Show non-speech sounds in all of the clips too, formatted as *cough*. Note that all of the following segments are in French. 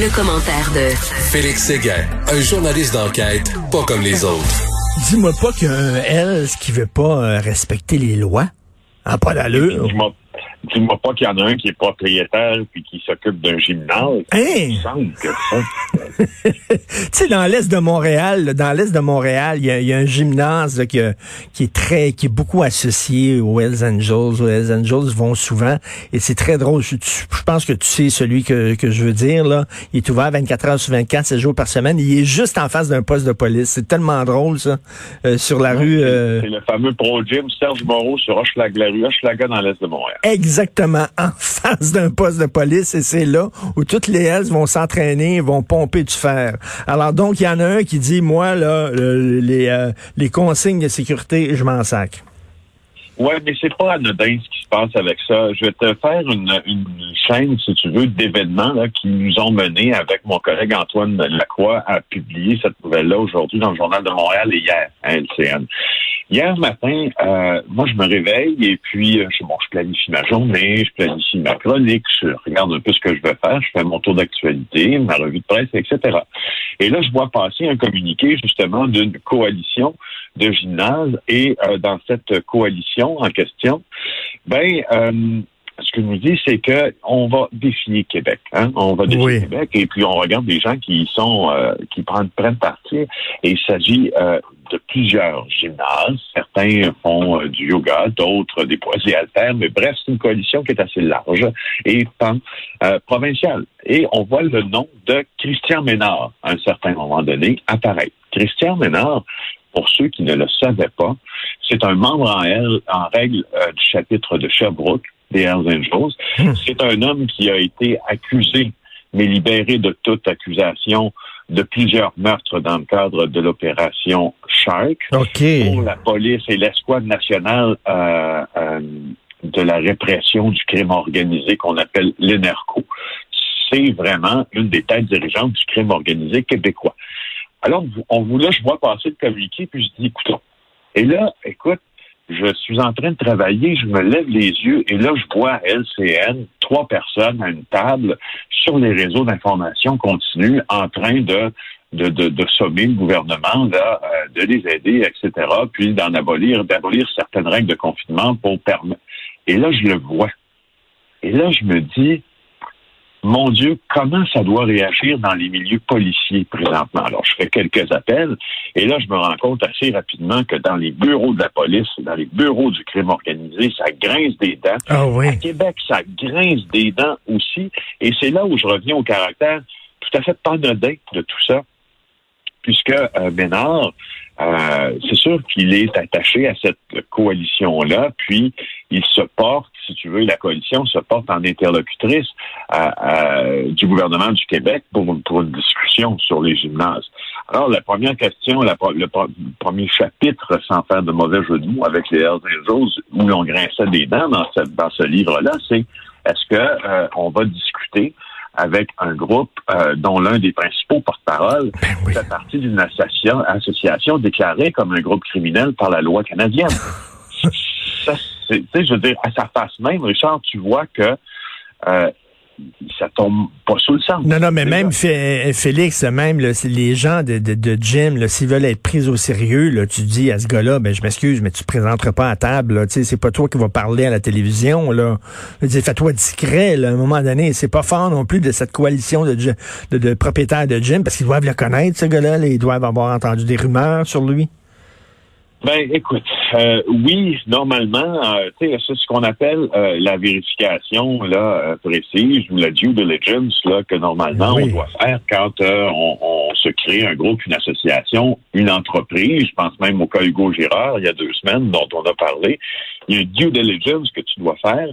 Le, commentaire de Félix Séguin, un journaliste d'enquête pas comme les autres. Dis-moi pas qu'un elle qui veut pas euh, respecter les lois. a pas d'allure. Dis-moi pas qu'il y en a un qui est propriétaire puis qui s'occupe d'un gymnase. Hein? semble que ça. *laughs* tu sais, dans l'est de Montréal, dans l'est de Montréal, il y, a un gymnase qui, qui, est très, qui est beaucoup associé aux Hells Angels. Les Hells Angels vont souvent et c'est très drôle. Je, pense que tu sais celui que, que je veux dire là. Il est ouvert 24 heures sur 24, 7 jours par semaine. Il est juste en face d'un poste de police. C'est tellement drôle ça. Euh, sur la rue. Euh, c'est le fameux Pro Gym Serge Moreau sur Hochelaga, la rue Hochelaga dans l'est de Montréal. Exactement *laughs* en face d'un poste de police et c'est là où toutes les Hells vont s'entraîner, vont pomper du fer. Alors donc, il y en a un qui dit, moi, là, les, euh, les consignes de sécurité, je m'en sac. Oui, mais c'est pas anodin ce qui se passe avec ça. Je vais te faire une, une chaîne, si tu veux, d'événements qui nous ont menés avec mon collègue Antoine Lacroix à publier cette nouvelle-là aujourd'hui dans le Journal de Montréal et hier à LCN. Hier matin, euh, moi, je me réveille et puis, euh, je, bon, je planifie ma journée, je planifie ma chronique, je regarde un peu ce que je vais faire, je fais mon tour d'actualité, ma revue de presse, etc. Et là, je vois passer un communiqué, justement, d'une coalition de gymnase et euh, dans cette coalition en question, ben, ce que nous dit, c'est que on va défier Québec. Hein? On va défier Québec et puis on regarde des gens qui sont qui prennent prennent parti. Et il s'agit de plusieurs gymnases. Certains font euh, du yoga, d'autres des poids et haltères, mais bref, c'est une coalition qui est assez large et pan euh, provinciale. Et on voit le nom de Christian Ménard à un certain moment donné apparaître. Christian Ménard, pour ceux qui ne le savaient pas, c'est un membre en, en règle euh, du chapitre de Sherbrooke des Hells Angels. Hmm. C'est un homme qui a été accusé mais libéré de toute accusation de plusieurs meurtres dans le cadre de l'opération Shark pour la police et l'escouade nationale euh, euh, de la répression du crime organisé qu'on appelle l'ENERCO. C'est vraiment une des têtes dirigeantes du crime organisé québécois. Alors, on voulait, je vois passer le communiqué, puis je dis, écoutons. Et là, écoute, je suis en train de travailler, je me lève les yeux et là, je vois LCN, trois personnes à une table sur les réseaux d'information continue en train de de, de, sommer le gouvernement, euh, de les aider, etc., puis d'en abolir, d'abolir certaines règles de confinement pour permettre. Et là, je le vois. Et là, je me dis, mon Dieu, comment ça doit réagir dans les milieux policiers présentement? Alors, je fais quelques appels et là, je me rends compte assez rapidement que dans les bureaux de la police, dans les bureaux du crime organisé, ça grince des dents. Ah oui. À Québec, ça grince des dents aussi. Et c'est là où je reviens au caractère tout à fait anodin de tout ça, puisque euh, Bénard, euh, c'est sûr qu'il est attaché à cette coalition-là, puis il se porte, si tu veux, la coalition se porte en interlocutrice du gouvernement du Québec pour, une discussion sur les gymnases. Alors, la première question, le premier chapitre, sans faire de mauvais jeu de mots, avec les Hells Angels, où l'on grinçait des dents dans, ce livre-là, c'est est-ce que euh, on va discuter avec un groupe euh, dont l'un des principaux porte-parole ben fait partie d'une association, association déclarée comme un groupe criminel par la loi canadienne. *laughs* ça, je veux dire, à sa face même, Richard, tu vois que euh, ça tombe pas sous le sens. Non, non, mais même Félix, même les gens de, de, de gym, s'ils veulent être pris au sérieux, là, tu dis à ce gars-là, ben je m'excuse, mais tu te présenteras pas à table. C'est pas toi qui vas parler à la télévision. Là, fais-toi discret. Là, à un moment donné, c'est pas fort non plus de cette coalition de, de, de propriétaires de gym parce qu'ils doivent le connaître, ce gars-là. Ils doivent avoir entendu des rumeurs sur lui. Ben, écoute, euh, oui, normalement, euh, c'est ce qu'on appelle euh, la vérification là précise ou la due diligence là que normalement on doit faire quand on, se crée un groupe, une association, une entreprise. Je pense même au cas Hugo Girard il y a deux semaines dont on a parlé. Il y a une due diligence que tu dois faire.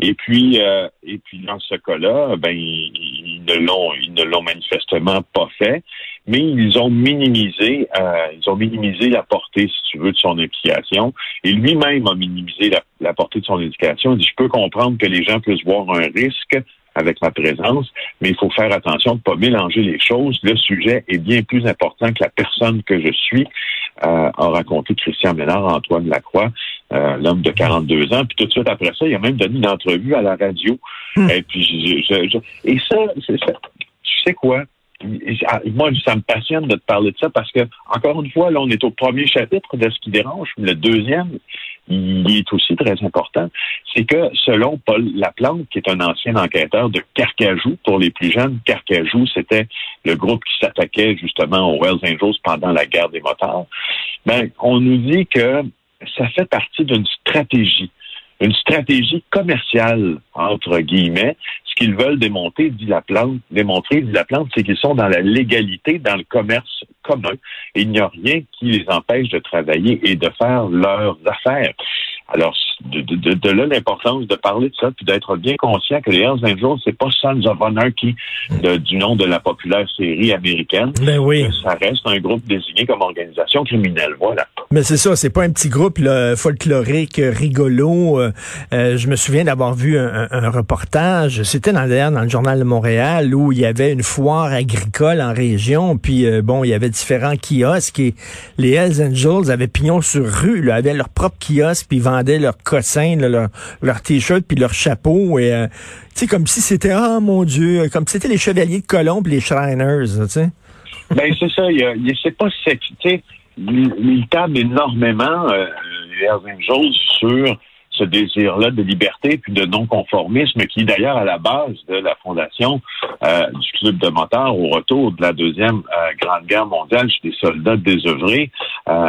Et puis, euh, et puis dans ce cas-là, ben ils, ils ne l'ont, ils ne l'ont manifestement pas fait, mais ils ont minimisé, euh, ils ont minimisé la portée, si tu veux, de son implication. Et lui-même a minimisé la, la portée de son éducation. Il dit, je peux comprendre que les gens puissent voir un risque avec ma présence, mais il faut faire attention de ne pas mélanger les choses. Le sujet est bien plus important que la personne que je suis, euh, a raconté Christian Ménard, Antoine Lacroix, euh, l'homme de 42 ans. Puis tout de suite après ça, il a même donné une entrevue à la radio. Et puis, je, je, je, et ça, c'est ça. Tu sais quoi? Moi, ça me passionne de te parler de ça parce que, encore une fois, là, on est au premier chapitre de ce qui dérange. Le deuxième, il est aussi très important. C'est que, selon Paul Laplante, qui est un ancien enquêteur de Carcajou, pour les plus jeunes, Carcajou, c'était le groupe qui s'attaquait justement aux Wells Angels pendant la guerre des motards. Ben, on nous dit que ça fait partie d'une stratégie une stratégie commerciale, entre guillemets. Ce qu'ils veulent démontrer, dit la plante, démontrer, dit la plante, c'est qu'ils sont dans la légalité, dans le commerce commun. Il n'y a rien qui les empêche de travailler et de faire leurs affaires. Alors, de, de, de là l'importance de parler de ça, puis d'être bien conscient que les Hells Angels, c'est pas Sons of Anarchy de, du nom de la populaire série américaine. Ben oui. Ça reste un groupe désigné comme organisation criminelle. Voilà. Mais c'est ça, c'est pas un petit groupe là, folklorique, rigolo. Euh, euh, je me souviens d'avoir vu un, un, reportage, c'était dans, dans le journal de Montréal, où il y avait une foire agricole en région, puis euh, bon, il y avait différents kiosques et les Hells Angels avaient pignon sur rue, là, avaient leur propre kiosque, puis vendaient leurs cossins, là, leur, t-shirt, puis leur chapeau, et euh, tu sais, comme si c'était, oh mon Dieu, comme si c'était les chevaliers de Colombe, les Shriners, tu sais. Ben c'est ça, il, il c'est pas sexy, tu sais, il table énormément euh, Hells Angels sur ce désir-là de liberté puis de non-conformisme qui d'ailleurs à la base de la fondation euh, du club de motards au retour de la deuxième euh, grande guerre mondiale chez des soldats désœuvrés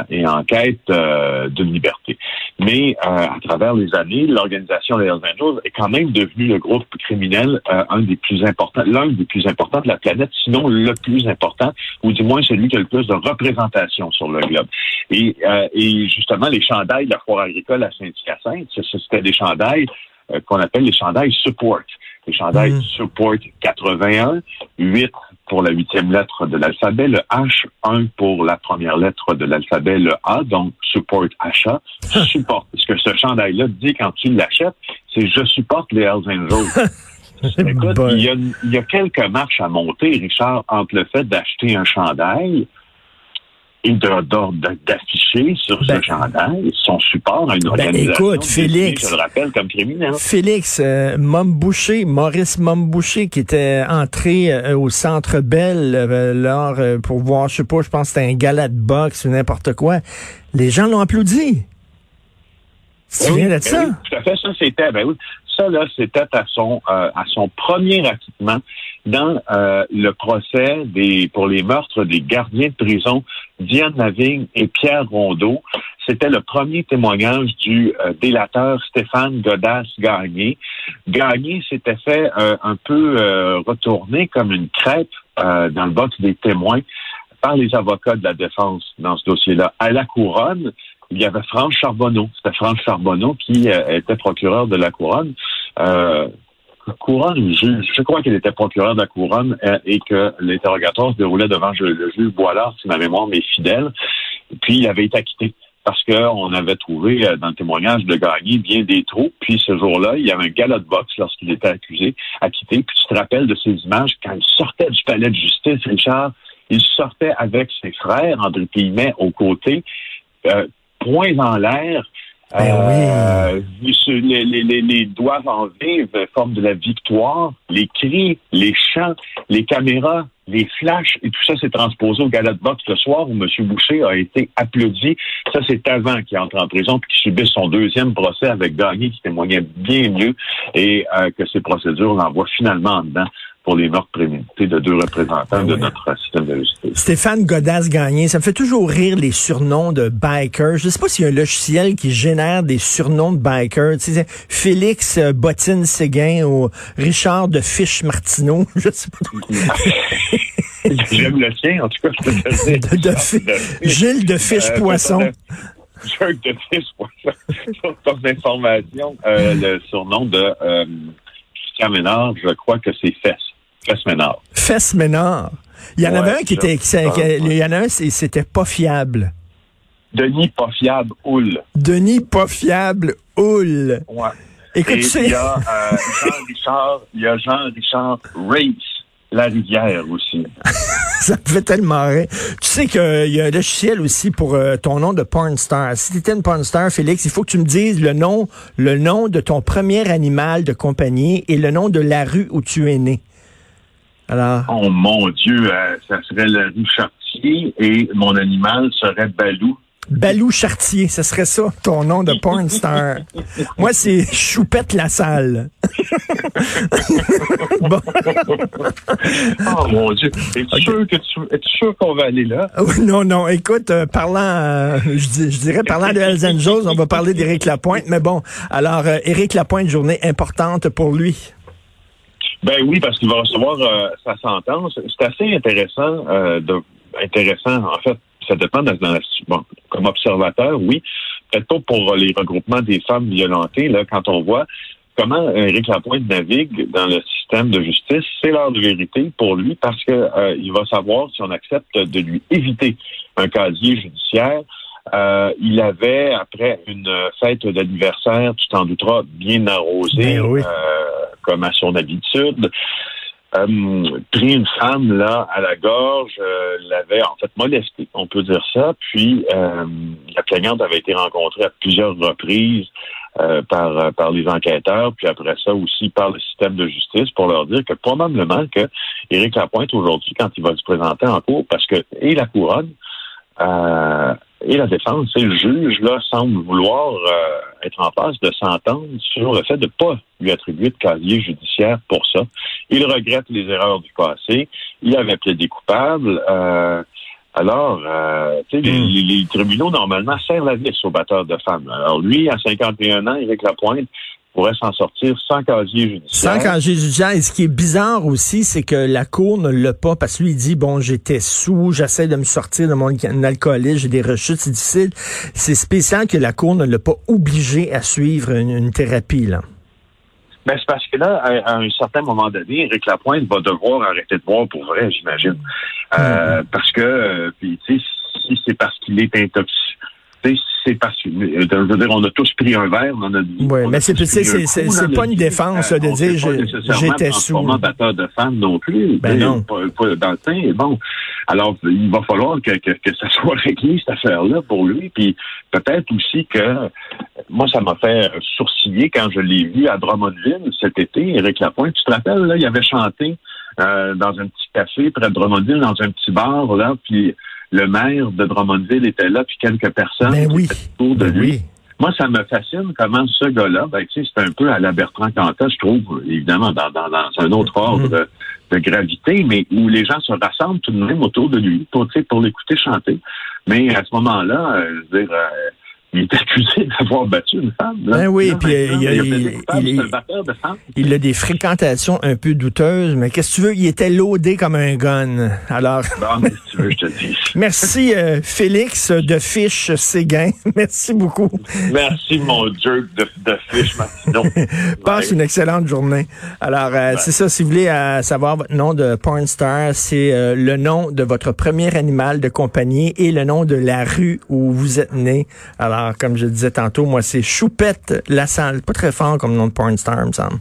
et en quête de liberté. Mais euh, à travers les années, l'organisation des Hells Angels est quand même devenue le groupe criminel un des plus importants, l'un des plus importants de la planète, sinon le plus important, ou du moins celui qui a le plus de représentation sur le globe. Et, et justement, les chandails de la foire agricole à Saint-Hyacinthe c'était des chandails euh, qu'on appelle les chandails support. Les chandails mm. support 81, 8 pour la huitième lettre de l'alphabet, le H, 1 pour la première lettre de l'alphabet, le A, donc support achat. *laughs* support. Ce que ce chandail-là dit quand tu l'achètes, c'est je supporte les Hells Angels. *laughs* Écoute, il y, a, il y a quelques marches à monter, Richard, entre le fait d'acheter un chandail et d'afficher sur ce chandail son support à une ben, organisation. écoute, Félix, je le rappelle, comme criminel. Félix, euh, Boucher, Maurice Boucher, qui était entré euh, au Centre Bell euh, lors, euh, pour voir, je sais pas, je pense que c'était un gala de boxe ou n'importe quoi. Les gens l'ont applaudi. Tu oui, de ben ça? Oui, tout à fait, ça c'était, ben oui, ça là, c'était à son à son premier acquittement dans euh, le procès des pour les meurtres des gardiens de prison Diane Lavigne et Pierre Rondeau. C'était le premier témoignage du euh, délateur Stéphane Godas-Gagné. Gagné s'était fait euh, un peu retourner comme une crêpe dans le box des témoins par les avocats de la défense dans ce dossier-là. À la couronne, il y avait France Charbonneau. C'était France Charbonneau qui était procureur de la couronne. Couronne, je, je crois qu'il était procureur de la couronne euh, et que l'interrogatoire se déroulait devant le juge Boilard, si ma mémoire m'est fidèle. puis il avait été acquitté parce qu'on avait trouvé euh, dans le témoignage de Gagné bien des trous. Puis ce jour-là, il y avait un galop de boxe lorsqu'il était accusé, acquitté. Puis tu te rappelles de ces images quand il sortait du palais de justice, Richard, il sortait avec ses frères, entre guillemets, aux côtés, euh, poings en l'air, ben euh, les, les, les, doigts en vive, forme de la victoire, les cris, les chants, les caméras, les flashs, et tout ça s'est transposé au gala de boxe le soir où M. Boucher a été applaudi. Ça, c'est avant qu'il entre en prison et qu'il subisse son deuxième procès avec Gagné qui témoignait bien mieux et euh, que ces procédures l'envoient finalement en dedans pour les meurtres prémédités de deux représentants de notre système de justice. Stéphane Godas gagné, ça me fait toujours rire les surnoms de bikers. Je sais pas s'il y a un logiciel qui génère des surnoms de bikers. Tu sais, Félix euh, Bottine Séguin ou Richard de Fiche Martineau. *laughs* Je sais pas. *laughs* J'aime le sien, en tout cas. de, de, de, Gilles de Fiche euh, *laughs* Poisson. Jerk de fiche pour, pour ton information. Euh, le surnom de euh, Christian Ménard, je crois que c'est Fesse. Fesse Ménard. Fesse Ménard. Il y en Ouais, avait un qui était, qui- il y en a un, c'était pas fiable. Denis pas fiable, Houle. Denis pas fiable, Houle. Ouais. Écoute, Et tu sais, il y a euh, Jean-Richard, *laughs* il y a Jean-Richard Race, La Rivière aussi. *laughs* ça me fait tellement rire. Tu sais qu'il y a un logiciel aussi pour euh, ton nom de porn star. Si tu étais une porn star, Félix, il faut que tu me dises le nom, le nom de ton premier animal de compagnie et le nom de la rue où tu es né. Alors, Oh mon Dieu, euh, ça serait le rue Chartier et mon animal serait Balou. Balou Chartier, ce serait ça, ton nom de porn star. *laughs* Moi, c'est Choupette la salle. *laughs* bon. Oh mon Dieu. Es-tu sûr que tu, es-tu sûr qu'on va aller là? Ah oui, Non, non, écoute, euh, parlant, euh, je, dirais, parlant de Hells Angels, on va parler d'Éric Lapointe, mais bon, alors, euh, Éric Lapointe, journée importante pour lui. Ben oui, parce qu'il va recevoir euh, sa sentence. C'est assez intéressant, euh, de, intéressant, en fait, ça dépend dans la- bon, comme observateur, oui. Peut-être pas pour les regroupements des femmes violentées, là, quand on voit comment Éric Lapointe navigue dans le système de justice, c'est l'heure de vérité pour lui parce que euh, va savoir si on accepte de lui éviter un casier judiciaire. Euh, il avait, après une fête d'anniversaire, tu t'en douteras, bien arrosé, Ben oui. euh, comme à son habitude, euh, pris une femme là à la gorge, euh, l'avait en fait molestée, on peut dire ça. Puis la plaignante avait été rencontrée à plusieurs reprises par par les enquêteurs, puis après ça aussi par le système de justice pour leur dire que probablement que Éric Lapointe aujourd'hui, quand il va se présenter en cours, parce que et la couronne euh, et la défense, et le juge là semble vouloir euh, être en passe de s'entendre sur le fait de ne pas lui attribuer de casier judiciaire pour ça. Il regrette les erreurs du passé. Il avait plaidé coupable. Euh, alors, euh, tu sais, les, Mm. les- les tribunaux, normalement, serrent la vis aux batteurs de femmes. Alors, lui, à 51 ans, Éric Lapointe pourrait s'en sortir sans casier judiciaire. Sans casier judiciaire. Et ce qui est bizarre aussi, c'est que la Cour ne l'a pas, parce que lui, il dit, bon, j'étais sous, j'essaie de me sortir de mon alcoolisme, j'ai des rechutes, c'est difficile. C'est spécial que la Cour ne l'a pas obligé à suivre une, une thérapie, là. Ben, c'est parce que là, à, un certain moment donné, Éric Lapointe va devoir arrêter de boire pour vrai, j'imagine. Euh, Parce que, euh, puis, tu sais, si c'est parce qu'il est intoxiqué, c'est parce que, euh, je veux dire, on a tous pris un verre dans notre vie. On a mais c'est- pas une défense, Euh, de on dire, j'étais sous. en batteur de femmes non plus. Ben non. Pas, pas dans le temps. Bon, alors, il va falloir que, que, que ça *laughs* soit réglé, cette affaire-là, pour lui. Puis peut-être aussi que, moi, ça m'a fait sourciller quand je l'ai vu à Drummondville cet été, Éric Lapointe. Tu te rappelles, là, il avait chanté euh, dans un petit café près de Drummondville, dans un petit bar, là, puis le maire de Drummondville était là, puis quelques personnes Ben oui. autour de Ben lui. oui. Moi, ça me fascine comment ce gars-là, ben, tu sais, c'est un peu à la Bertrand Cantat, je trouve, évidemment, dans, dans, dans un autre ordre de, de gravité, mais où les gens se rassemblent tout de même autour de lui pour, tu sais, pour l'écouter chanter. Mais à ce moment-là, euh, je veux dire, euh, il est accusé *laughs* d'avoir battu une femme. Là. Ben oui, puis, euh, il a- il a il- a des fréquentations un peu douteuses, mais qu'est-ce que tu veux? Il était loadé comme un gun. Alors, Bon, mais si tu veux, je te dis. *laughs* merci euh, Félix de Fiche Séguin. *laughs* Merci beaucoup. Merci, mon jerk de, de fiche, Martineau. Passe une excellente journée. Alors, euh, c'est ça, si vous voulez euh, savoir votre nom de porn star, c'est le nom de votre premier animal de compagnie et le nom de la rue où vous êtes né. Alors, comme je disais tantôt, moi, c'est Choupette Lassalle. Pas très fort comme nom de porn star, me semble.